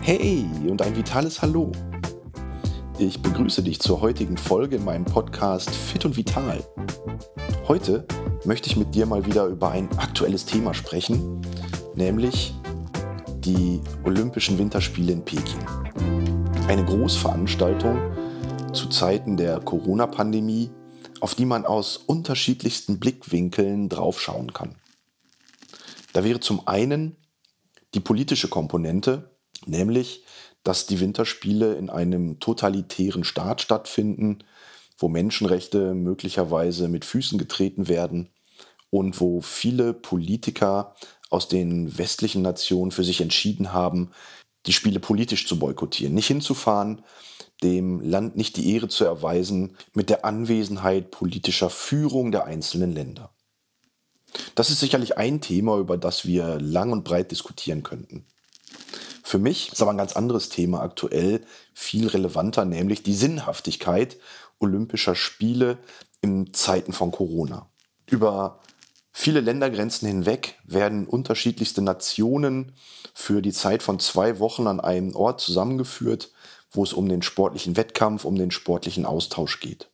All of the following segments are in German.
Hey und ein vitales Hallo. Ich begrüße dich zur heutigen Folge in meinem Podcast Fit und Vital. Heute möchte ich mit dir mal wieder über ein aktuelles Thema sprechen, nämlich die Olympischen Winterspiele in Peking. Eine Großveranstaltung zu Zeiten der Corona-Pandemie, auf die man aus unterschiedlichsten Blickwinkeln draufschauen kann. Da wäre zum einen die politische Komponente, nämlich dass die Winterspiele in einem totalitären Staat stattfinden, wo Menschenrechte möglicherweise mit Füßen getreten werden und wo viele Politiker aus den westlichen Nationen für sich entschieden haben, die Spiele politisch zu boykottieren, nicht hinzufahren, dem Land nicht die Ehre zu erweisen mit der Anwesenheit politischer Führung der einzelnen Länder. Das ist sicherlich ein Thema, über das wir lang und breit diskutieren könnten. Für mich ist aber ein ganz anderes Thema aktuell viel relevanter, nämlich die Sinnhaftigkeit Olympischer Spiele in Zeiten von Corona. Über viele Ländergrenzen hinweg werden unterschiedlichste Nationen für die Zeit von zwei Wochen an einem Ort zusammengeführt, wo es um den sportlichen Wettkampf, um den sportlichen Austausch geht.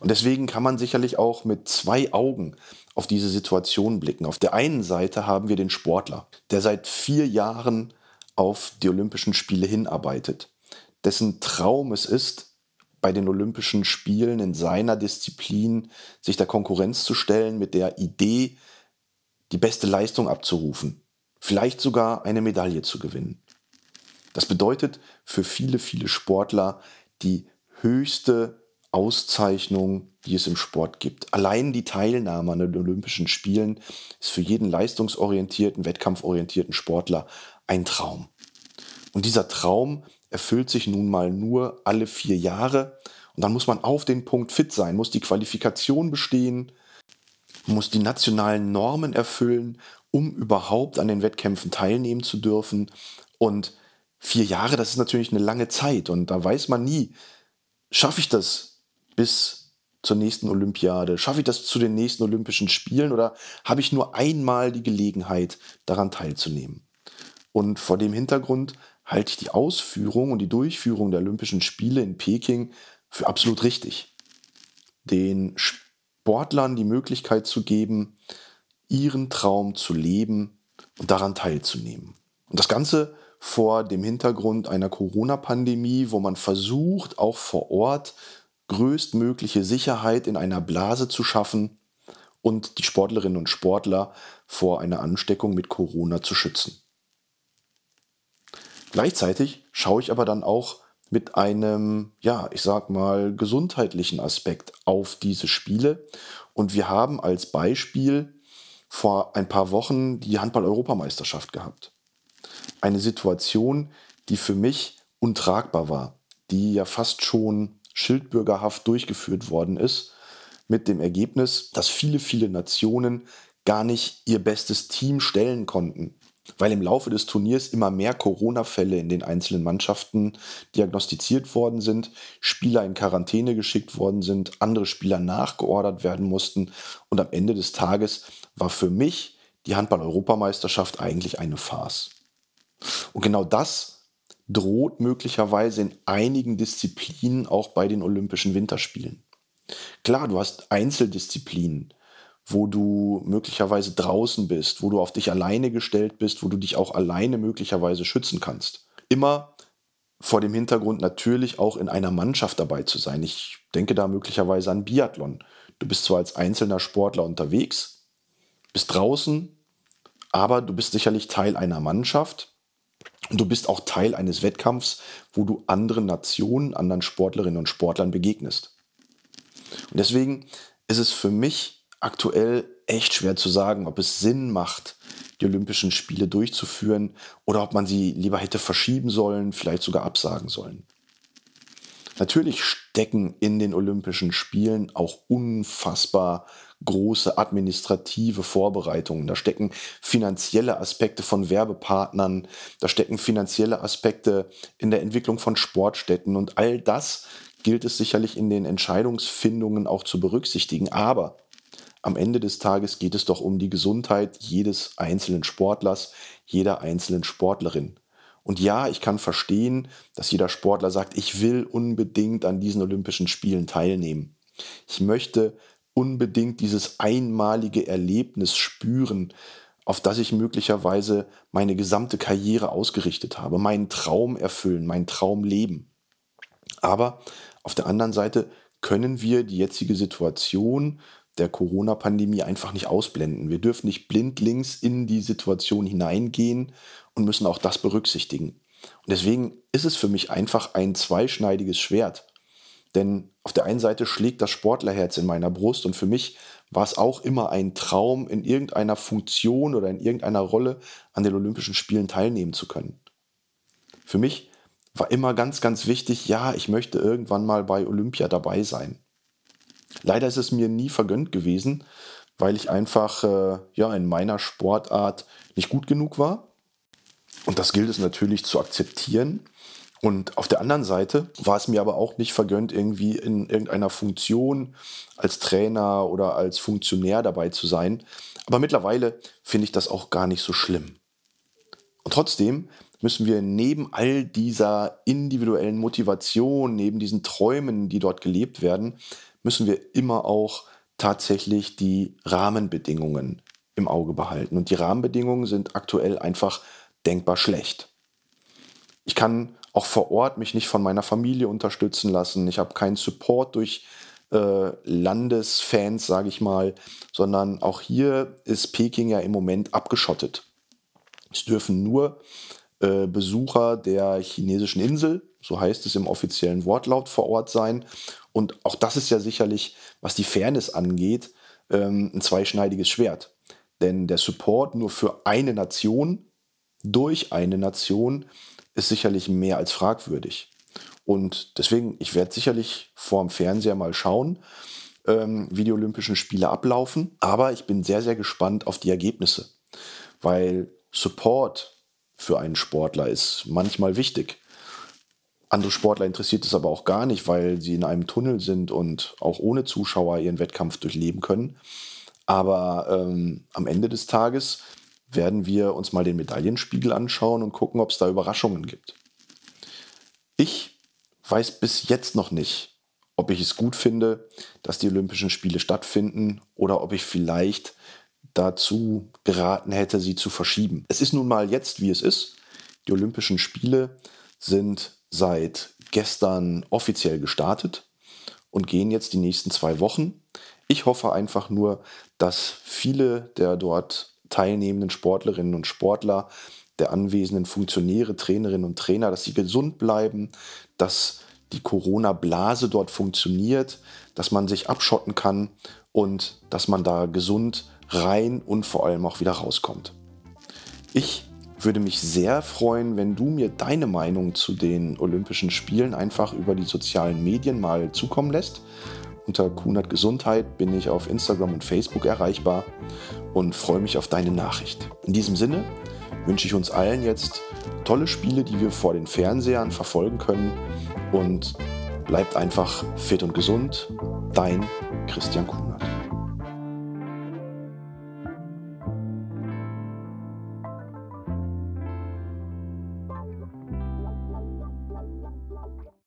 Und deswegen kann man sicherlich auch mit zwei Augen auf diese Situation blicken. Auf der einen Seite haben wir den Sportler, der seit vier Jahren auf die Olympischen Spiele hinarbeitet, dessen Traum es ist, bei den Olympischen Spielen in seiner Disziplin sich der Konkurrenz zu stellen, mit der Idee, die beste Leistung abzurufen, vielleicht sogar eine Medaille zu gewinnen. Das bedeutet für viele, viele Sportler die höchste Auszeichnung, die es im Sport gibt. Allein die Teilnahme an den Olympischen Spielen ist für jeden leistungsorientierten, wettkampforientierten Sportler ein Traum. Und dieser Traum erfüllt sich nun mal nur alle vier Jahre. Und dann muss man auf den Punkt fit sein, muss die Qualifikation bestehen, muss die nationalen Normen erfüllen, um überhaupt an den Wettkämpfen teilnehmen zu dürfen. Und vier Jahre, das ist natürlich eine lange Zeit. Und da weiß man nie, schaffe ich das bis zur nächsten Olympiade? Schaffe ich das zu den nächsten Olympischen Spielen oder habe ich nur einmal die Gelegenheit, daran teilzunehmen? Und vor dem Hintergrund halte ich die Ausführung und die Durchführung der Olympischen Spiele in Peking für absolut richtig. Den Sportlern die Möglichkeit zu geben, ihren Traum zu leben und daran teilzunehmen. Und das Ganze vor dem Hintergrund einer Corona-Pandemie, wo man versucht, auch vor Ort größtmögliche Sicherheit in einer Blase zu schaffen und die Sportlerinnen und Sportler vor einer Ansteckung mit Corona zu schützen. Gleichzeitig schaue ich aber dann auch mit einem, ja, ich sag mal, gesundheitlichen Aspekt auf diese Spiele. Und wir haben als Beispiel vor ein paar Wochen die Handball-Europameisterschaft gehabt. Eine Situation, die für mich untragbar war, die ja fast schon schildbürgerhaft durchgeführt worden ist, mit dem Ergebnis, dass viele, viele Nationen gar nicht ihr bestes Team stellen konnten weil im Laufe des Turniers immer mehr Corona-Fälle in den einzelnen Mannschaften diagnostiziert worden sind, Spieler in Quarantäne geschickt worden sind, andere Spieler nachgeordert werden mussten und am Ende des Tages war für mich die Handball-Europameisterschaft eigentlich eine Farce. Und genau das droht möglicherweise in einigen Disziplinen auch bei den Olympischen Winterspielen. Klar, du hast Einzeldisziplinen, wo du möglicherweise draußen bist, wo du auf dich alleine gestellt bist, wo du dich auch alleine möglicherweise schützen kannst. Immer vor dem Hintergrund natürlich auch in einer Mannschaft dabei zu sein. Ich denke da möglicherweise an Biathlon. Du bist zwar als einzelner Sportler unterwegs, bist draußen, aber du bist sicherlich Teil einer Mannschaft und du bist auch Teil eines Wettkampfs, wo du anderen Nationen, anderen Sportlerinnen und Sportlern begegnest. Und deswegen ist es für mich aktuell echt schwer zu sagen, ob es Sinn macht, die Olympischen Spiele durchzuführen oder ob man sie lieber hätte verschieben sollen, vielleicht sogar absagen sollen. Natürlich stecken in den Olympischen Spielen auch unfassbar große administrative Vorbereitungen. Da stecken finanzielle Aspekte von Werbepartnern, da stecken finanzielle Aspekte in der Entwicklung von Sportstätten und all das gilt es sicherlich in den Entscheidungsfindungen auch zu berücksichtigen. Aber am Ende des Tages geht es doch um die Gesundheit jedes einzelnen Sportlers, jeder einzelnen Sportlerin. Und ja, ich kann verstehen, dass jeder Sportler sagt, ich will unbedingt an diesen Olympischen Spielen teilnehmen. Ich möchte unbedingt dieses einmalige Erlebnis spüren, auf das ich möglicherweise meine gesamte Karriere ausgerichtet habe, meinen Traum erfüllen, meinen Traum leben. Aber auf der anderen Seite können wir die jetzige Situation der Corona-Pandemie einfach nicht ausblenden. Wir dürfen nicht blindlings in die Situation hineingehen und müssen auch das berücksichtigen. Und deswegen ist es für mich einfach ein zweischneidiges Schwert. Denn auf der einen Seite schlägt das Sportlerherz in meiner Brust und für mich war es auch immer ein Traum, in irgendeiner Funktion oder in irgendeiner Rolle an den Olympischen Spielen teilnehmen zu können. Für mich war immer ganz, ganz wichtig, ja, ich möchte irgendwann mal bei Olympia dabei sein. Leider ist es mir nie vergönnt gewesen, weil ich einfach äh, ja, in meiner Sportart nicht gut genug war. Und das gilt es natürlich zu akzeptieren. Und auf der anderen Seite war es mir aber auch nicht vergönnt, irgendwie in irgendeiner Funktion als Trainer oder als Funktionär dabei zu sein. Aber mittlerweile finde ich das auch gar nicht so schlimm. Und trotzdem müssen wir neben all dieser individuellen Motivation, neben diesen Träumen, die dort gelebt werden, müssen wir immer auch tatsächlich die Rahmenbedingungen im Auge behalten. Und die Rahmenbedingungen sind aktuell einfach denkbar schlecht. Ich kann auch vor Ort mich nicht von meiner Familie unterstützen lassen. Ich habe keinen Support durch äh, Landesfans, sage ich mal, sondern auch hier ist Peking ja im Moment abgeschottet. Es dürfen nur äh, Besucher der chinesischen Insel, so heißt es im offiziellen Wortlaut, vor Ort sein. Und auch das ist ja sicherlich, was die Fairness angeht, ähm, ein zweischneidiges Schwert. Denn der Support nur für eine Nation durch eine Nation ist sicherlich mehr als fragwürdig. Und deswegen, ich werde sicherlich vorm Fernseher mal schauen, ähm, wie die Olympischen Spiele ablaufen. Aber ich bin sehr, sehr gespannt auf die Ergebnisse, weil Support für einen Sportler ist manchmal wichtig. Andere Sportler interessiert es aber auch gar nicht, weil sie in einem Tunnel sind und auch ohne Zuschauer ihren Wettkampf durchleben können. Aber ähm, am Ende des Tages werden wir uns mal den Medaillenspiegel anschauen und gucken, ob es da Überraschungen gibt. Ich weiß bis jetzt noch nicht, ob ich es gut finde, dass die Olympischen Spiele stattfinden oder ob ich vielleicht dazu geraten hätte, sie zu verschieben. Es ist nun mal jetzt, wie es ist. Die Olympischen Spiele sind seit gestern offiziell gestartet und gehen jetzt die nächsten zwei Wochen. Ich hoffe einfach nur, dass viele der dort teilnehmenden Sportlerinnen und Sportler, der anwesenden Funktionäre, Trainerinnen und Trainer, dass sie gesund bleiben, dass die Corona-Blase dort funktioniert, dass man sich abschotten kann und dass man da gesund rein und vor allem auch wieder rauskommt. Ich würde mich sehr freuen, wenn du mir deine Meinung zu den Olympischen Spielen einfach über die sozialen Medien mal zukommen lässt. Unter Kunert Gesundheit bin ich auf Instagram und Facebook erreichbar und freue mich auf deine Nachricht. In diesem Sinne wünsche ich uns allen jetzt tolle Spiele, die wir vor den Fernsehern verfolgen können und bleibt einfach fit und gesund. Dein Christian Kunert.